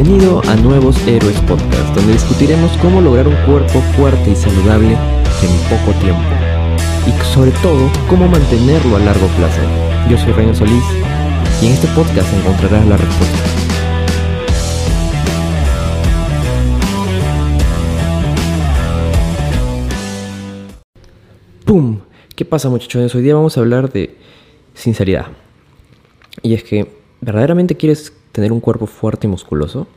Bienvenido a Nuevos Héroes Podcast, donde discutiremos cómo lograr un cuerpo fuerte y saludable en poco tiempo. Y sobre todo, cómo mantenerlo a largo plazo. Yo soy René Solís y en este podcast encontrarás la respuesta. ¡Pum! ¿Qué pasa muchachones? Hoy día vamos a hablar de sinceridad. Y es que, ¿verdaderamente quieres tener un cuerpo fuerte y musculoso?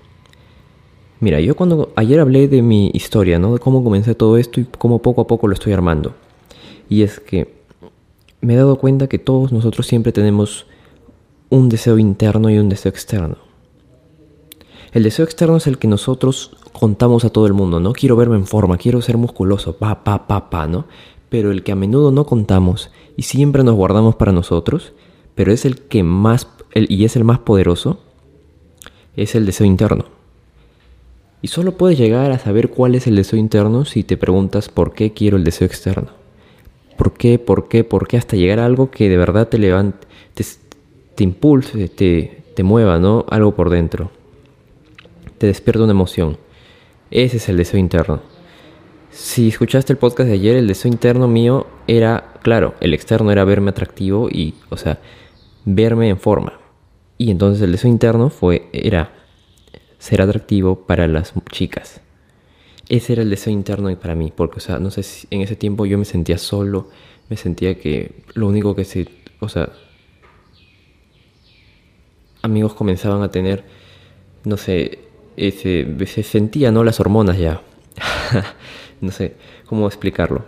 Mira, yo cuando ayer hablé de mi historia, ¿no? De cómo comencé todo esto y cómo poco a poco lo estoy armando. Y es que me he dado cuenta que todos nosotros siempre tenemos un deseo interno y un deseo externo. El deseo externo es el que nosotros contamos a todo el mundo, ¿no? Quiero verme en forma, quiero ser musculoso, pa, pa, pa, pa, ¿no? Pero el que a menudo no contamos y siempre nos guardamos para nosotros, pero es el que más, y es el más poderoso, es el deseo interno. Y solo puedes llegar a saber cuál es el deseo interno si te preguntas por qué quiero el deseo externo. ¿Por qué? ¿Por qué? ¿Por qué? Hasta llegar a algo que de verdad te levante, te, impulse, te, te mueva, ¿no? Algo por dentro. Te despierta una emoción. Ese es el deseo interno. Si escuchaste el podcast de ayer, el deseo interno mío era, claro, el externo era verme atractivo y, o sea, verme en forma. Y entonces el deseo interno fue, era ser atractivo para las chicas. Ese era el deseo interno para mí, porque, o sea, no sé si en ese tiempo yo me sentía solo, me sentía que lo único que se, o sea, amigos comenzaban a tener, no sé, ese, se sentía, ¿no? Las hormonas ya. no sé cómo explicarlo.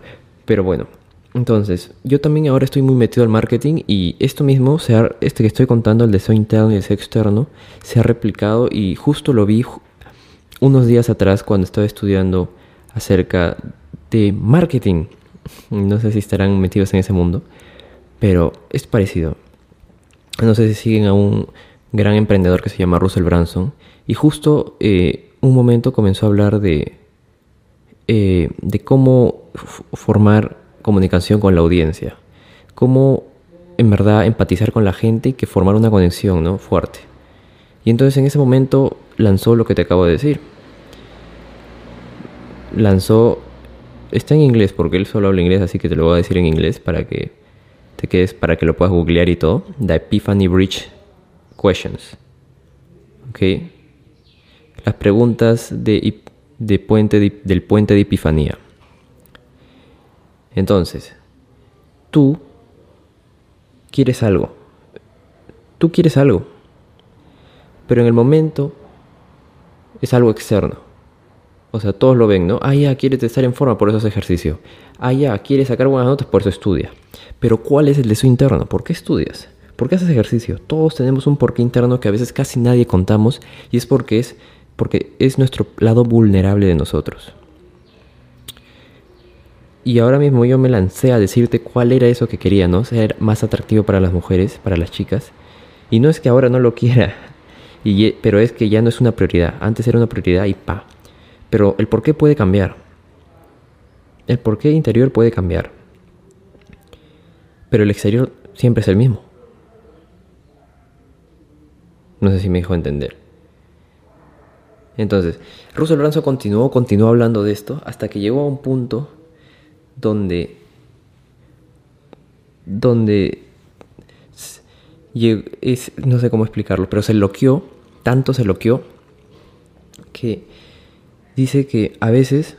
Pero bueno, entonces, yo también ahora estoy muy metido al marketing y esto mismo, este que estoy contando, el deseo interno y el deseo externo, se ha replicado y justo lo vi unos días atrás cuando estaba estudiando acerca de marketing. No sé si estarán metidos en ese mundo, pero es parecido. No sé si siguen a un gran emprendedor que se llama Russell Branson y justo eh, un momento comenzó a hablar de, eh, de cómo formar comunicación con la audiencia. Cómo en verdad empatizar con la gente y que formar una conexión ¿no? fuerte. Y entonces en ese momento lanzó lo que te acabo de decir. Lanzó, está en inglés porque él solo habla inglés, así que te lo voy a decir en inglés para que te quedes, para que lo puedas googlear y todo. The Epiphany Bridge Questions. ¿Ok? Las preguntas de, de puente del puente de Epifanía. Entonces, tú quieres algo. Tú quieres algo. Pero en el momento es algo externo. O sea, todos lo ven, ¿no? Ah, ya, quieres estar en forma, por eso hace ejercicio. Ah, ya, quieres sacar buenas notas, por eso estudia. Pero ¿cuál es el deseo interno? ¿Por qué estudias? ¿Por qué haces ejercicio? Todos tenemos un porqué interno que a veces casi nadie contamos y es porque es, porque es nuestro lado vulnerable de nosotros. Y ahora mismo yo me lancé a decirte cuál era eso que quería, ¿no? Ser más atractivo para las mujeres, para las chicas. Y no es que ahora no lo quiera, pero es que ya no es una prioridad. Antes era una prioridad y pa. Pero el por qué puede cambiar. El por qué interior puede cambiar. Pero el exterior siempre es el mismo. No sé si me dejó entender. Entonces, Russell Branson continuó, continuó hablando de esto hasta que llegó a un punto donde, donde es, no sé cómo explicarlo, pero se loqueó, tanto se loqueó, que dice que a veces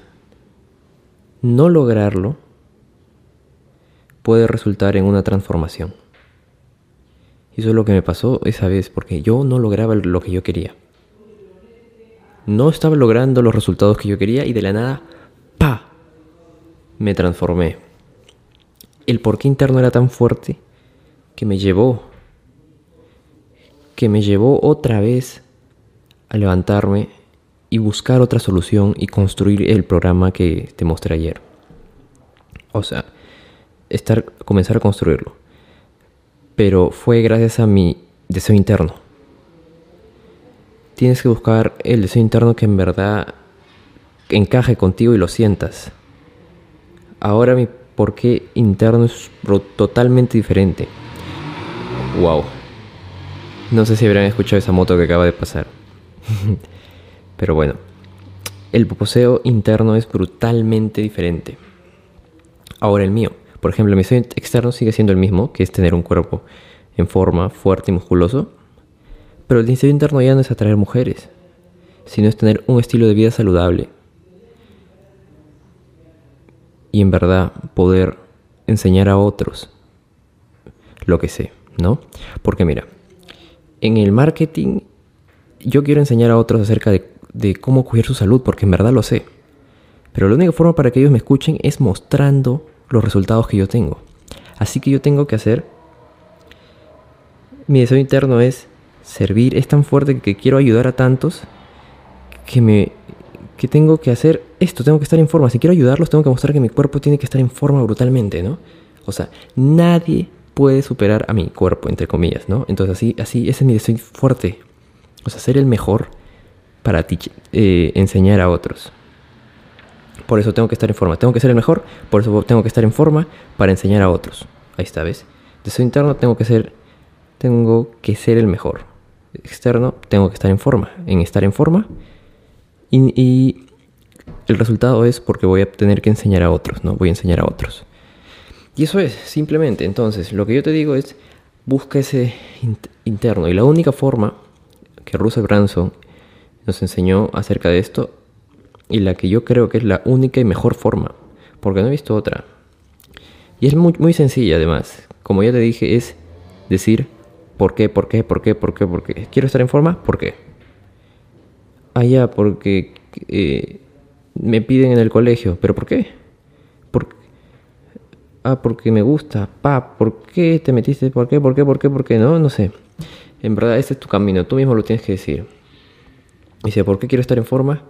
no lograrlo puede resultar en una transformación. Y eso es lo que me pasó esa vez, porque yo no lograba lo que yo quería. No estaba logrando los resultados que yo quería y de la nada. Me transformé. El porqué interno era tan fuerte que me llevó, que me llevó otra vez a levantarme y buscar otra solución y construir el programa que te mostré ayer. O sea, estar, comenzar a construirlo. Pero fue gracias a mi deseo interno. Tienes que buscar el deseo interno que en verdad encaje contigo y lo sientas. Ahora mi porqué interno es totalmente diferente. Wow. No sé si habrán escuchado esa moto que acaba de pasar. Pero bueno, el poseo interno es brutalmente diferente. Ahora el mío, por ejemplo, mi deseo externo sigue siendo el mismo, que es tener un cuerpo en forma, fuerte y musculoso. Pero el deseo interno ya no es atraer mujeres, sino es tener un estilo de vida saludable. Y en verdad poder enseñar a otros lo que sé, ¿no? Porque mira, en el marketing yo quiero enseñar a otros acerca de, de cómo cuidar su salud, porque en verdad lo sé. Pero la única forma para que ellos me escuchen es mostrando los resultados que yo tengo. Así que yo tengo que hacer... Mi deseo interno es servir, es tan fuerte que quiero ayudar a tantos que me que tengo que hacer esto, tengo que estar en forma. Si quiero ayudarlos, tengo que mostrar que mi cuerpo tiene que estar en forma brutalmente, ¿no? O sea, nadie puede superar a mi cuerpo, entre comillas, ¿no? Entonces así, así, ese es mi deseo fuerte. O sea, ser el mejor para eh, enseñar a otros. Por eso tengo que estar en forma. Tengo que ser el mejor, por eso tengo que estar en forma para enseñar a otros. Ahí está, ¿ves? Deseo interno tengo que ser, tengo que ser el mejor. Externo tengo que estar en forma. En estar en forma y, el resultado es porque voy a tener que enseñar a otros, ¿no? Voy a enseñar a otros. Y eso es, simplemente. Entonces, lo que yo te digo es, busca ese interno. Y la única forma que Russell Branson nos enseñó acerca de esto, y la que yo creo que es la única y mejor forma, porque no he visto otra. Y es muy, muy sencilla además. Como ya te dije, es decir, ¿por qué, por qué, por qué, por qué, por qué? ¿Quiero estar en forma? ¿Por qué? Ah, ya, porque eh, me piden en el colegio. ¿Pero por qué? ¿Por Ah, porque me gusta. Pa, ¿por qué te metiste? ¿Por qué? ¿Por qué? ¿Por qué? ¿Por qué? No, no sé. En verdad, este es tu camino. Tú mismo lo tienes que decir. Dice, ¿por qué quiero estar en forma?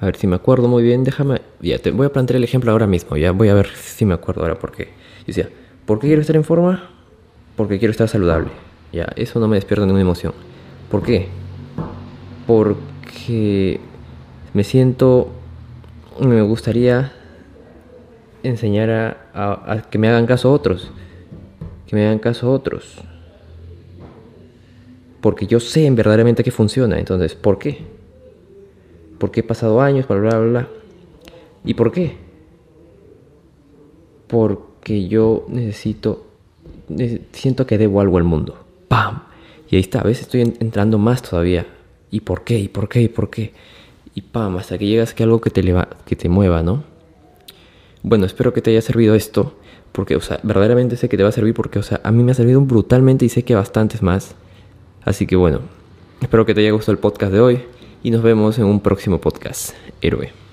A ver si me acuerdo muy bien. Déjame. Ya, te voy a plantear el ejemplo ahora mismo. Ya voy a ver si me acuerdo ahora por qué. Dice, ¿por qué quiero estar en forma? Porque quiero estar saludable. Ya, eso no me despierta ninguna emoción. ¿Por qué? Porque que me siento, me gustaría enseñar a, que me hagan caso otros, que me hagan caso otros. Porque yo sé en verdaderamente que funciona. Entonces, ¿por qué? Porque he pasado años, bla, bla, bla. ¿Y por qué? Porque yo necesito, siento que debo algo al mundo. ¡Pam! Y ahí está, a veces estoy entrando más todavía ¿Y por qué? ¿Y por qué? ¿Y por qué? Y pam, hasta que llegas que algo que te, que te mueva, ¿no? Bueno, espero que te haya servido esto, porque, o sea, verdaderamente sé que te va a servir porque, o sea, a mí me ha servido brutalmente y sé que bastantes más. Así que bueno, espero que te haya gustado el podcast de hoy y nos vemos en un próximo podcast. Héroe.